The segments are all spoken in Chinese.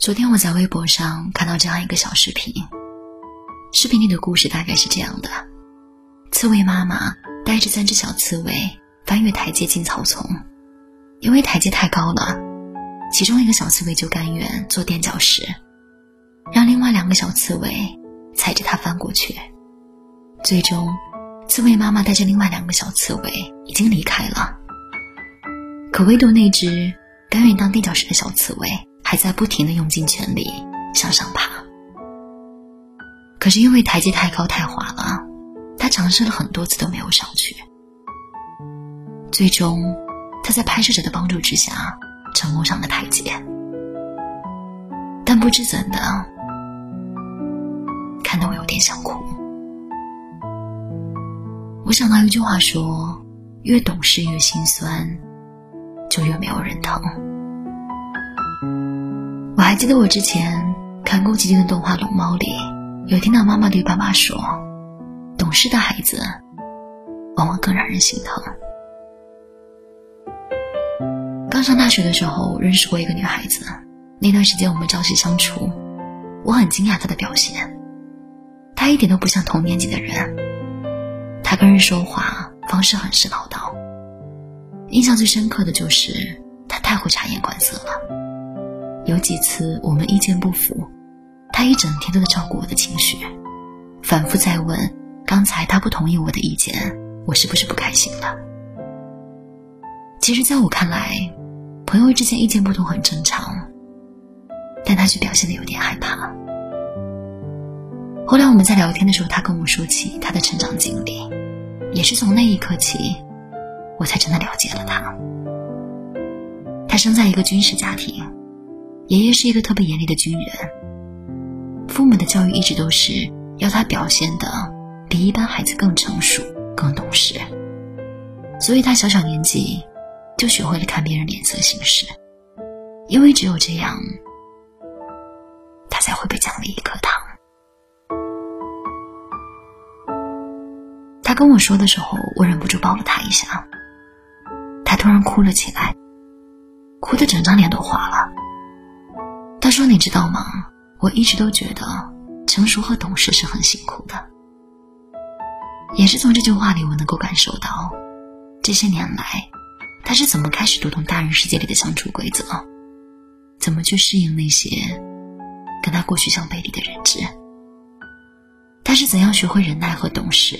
昨天我在微博上看到这样一个小视频，视频里的故事大概是这样的：刺猬妈妈带着三只小刺猬翻越台阶进草丛，因为台阶太高了，其中一个小刺猬就甘愿做垫脚石，让另外两个小刺猬踩着它翻过去。最终，刺猬妈妈带着另外两个小刺猬已经离开了，可唯独那只甘愿当垫脚石的小刺猬。还在不停的用尽全力向上爬，可是因为台阶太高太滑了，他尝试了很多次都没有上去。最终，他在拍摄者的帮助之下成功上了台阶，但不知怎的，看得我有点想哭。我想到一句话说：“越懂事越心酸，就越没有人疼。”还记得我之前看宫崎骏的动画《龙猫》里，有听到妈妈对爸爸说：“懂事的孩子，往往更让人心疼。”刚上大学的时候认识过一个女孩子，那段时间我们朝夕相处，我很惊讶她的表现。她一点都不像同年级的人，她跟人说话方式很是唠叨。印象最深刻的就是她太会察言观色了。有几次我们意见不符，他一整天都在照顾我的情绪，反复在问：刚才他不同意我的意见，我是不是不开心了？其实，在我看来，朋友之间意见不同很正常，但他却表现的有点害怕。后来我们在聊天的时候，他跟我说起他的成长经历，也是从那一刻起，我才真的了解了他。他生在一个军事家庭。爷爷是一个特别严厉的军人，父母的教育一直都是要他表现的比一般孩子更成熟、更懂事，所以他小小年纪就学会了看别人脸色行事，因为只有这样，他才会被奖励一颗糖。他跟我说的时候，我忍不住抱了他一下，他突然哭了起来，哭的整张脸都花了。说：“你知道吗？我一直都觉得成熟和懂事是很辛苦的。也是从这句话里，我能够感受到，这些年来，他是怎么开始读懂大人世界里的相处规则，怎么去适应那些跟他过去相背离的认知。他是怎样学会忍耐和懂事，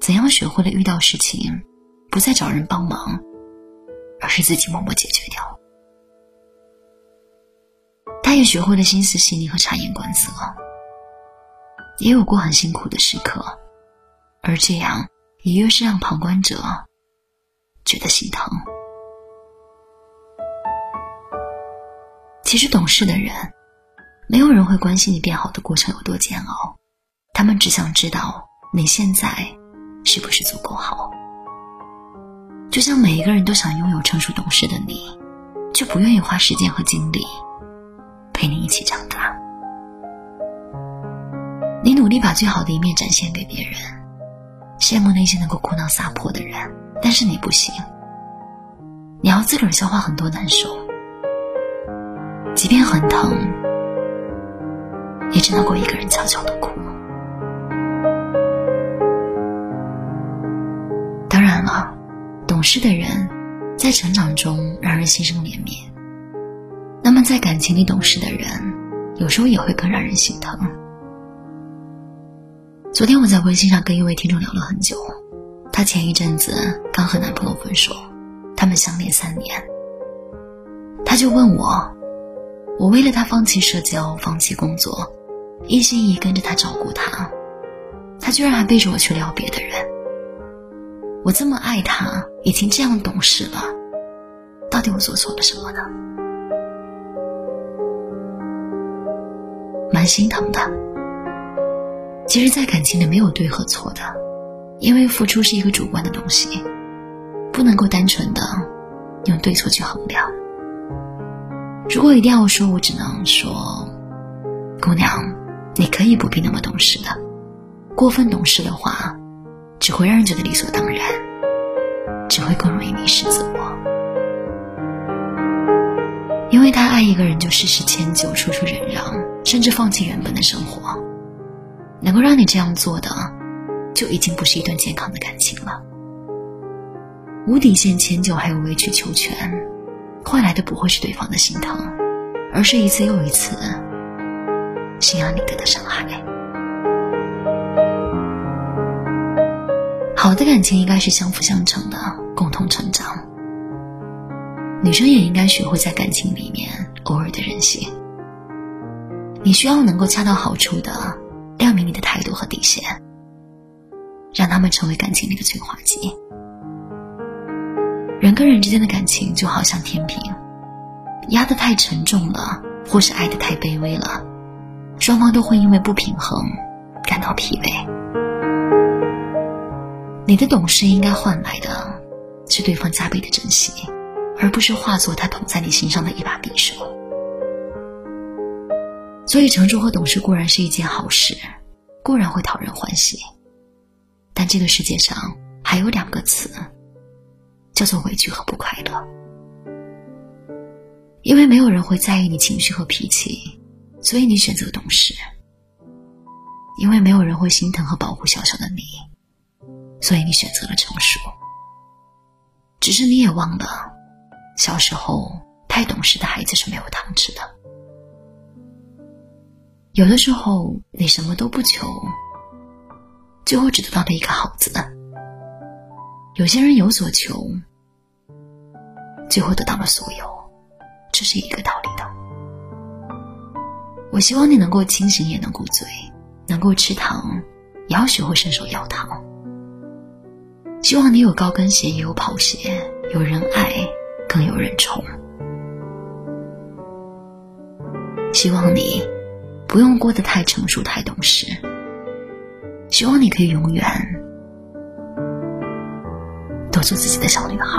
怎样学会了遇到事情不再找人帮忙，而是自己默默解决掉。”也学会了心思细腻和察言观色，也有过很辛苦的时刻，而这样也越是让旁观者觉得心疼。其实懂事的人，没有人会关心你变好的过程有多煎熬，他们只想知道你现在是不是足够好。就像每一个人都想拥有成熟懂事的你，却不愿意花时间和精力。陪你一起长大，你努力把最好的一面展现给别人，羡慕那些能够哭闹撒泼的人，但是你不行，你要自个儿消化很多难受，即便很疼，也只能够一个人悄悄的哭。当然了，懂事的人在成长中让人心生怜悯。那么，在感情里懂事的人，有时候也会更让人心疼。昨天我在微信上跟一位听众聊了很久，她前一阵子刚和男朋友分手，他们相恋三年。她就问我，我为了他放弃社交，放弃工作，一心一意跟着他照顾他，他居然还背着我去撩别的人。我这么爱他，已经这样懂事了，到底我做错了什么呢？蛮心疼的。其实，在感情里没有对和错的，因为付出是一个主观的东西，不能够单纯的用对错去衡量。如果一定要说，我只能说，姑娘，你可以不必那么懂事的。过分懂事的话，只会让人觉得理所当然，只会更容易迷失自我。因为太爱一个人，就事事迁就，处处忍让，甚至放弃原本的生活。能够让你这样做的，就已经不是一段健康的感情了。无底线迁就还有委曲求全，换来的不会是对方的心疼，而是一次又一次心安理得的伤害。好的感情应该是相辅相成的，共同成长。女生也应该学会在感情里面偶尔的任性。你需要能够恰到好处的亮明你的态度和底线，让他们成为感情里的催化剂。人跟人之间的感情就好像天平，压得太沉重了，或是爱得太卑微了，双方都会因为不平衡感到疲惫。你的懂事应该换来的是对方加倍的珍惜。而不是化作他捅在你心上的一把匕首。所以，成熟和懂事固然是一件好事，固然会讨人欢喜，但这个世界上还有两个词，叫做委屈和不快乐。因为没有人会在意你情绪和脾气，所以你选择懂事；因为没有人会心疼和保护小小的你，所以你选择了成熟。只是你也忘了。小时候太懂事的孩子是没有糖吃的。有的时候你什么都不求，最后只得到了一个好字。有些人有所求，最后得到了所有，这是一个道理的。我希望你能够清醒也能够醉，能够吃糖，也要学会伸手要糖。希望你有高跟鞋也有跑鞋，有人爱。更有人宠。希望你不用过得太成熟、太懂事。希望你可以永远都做自己的小女孩。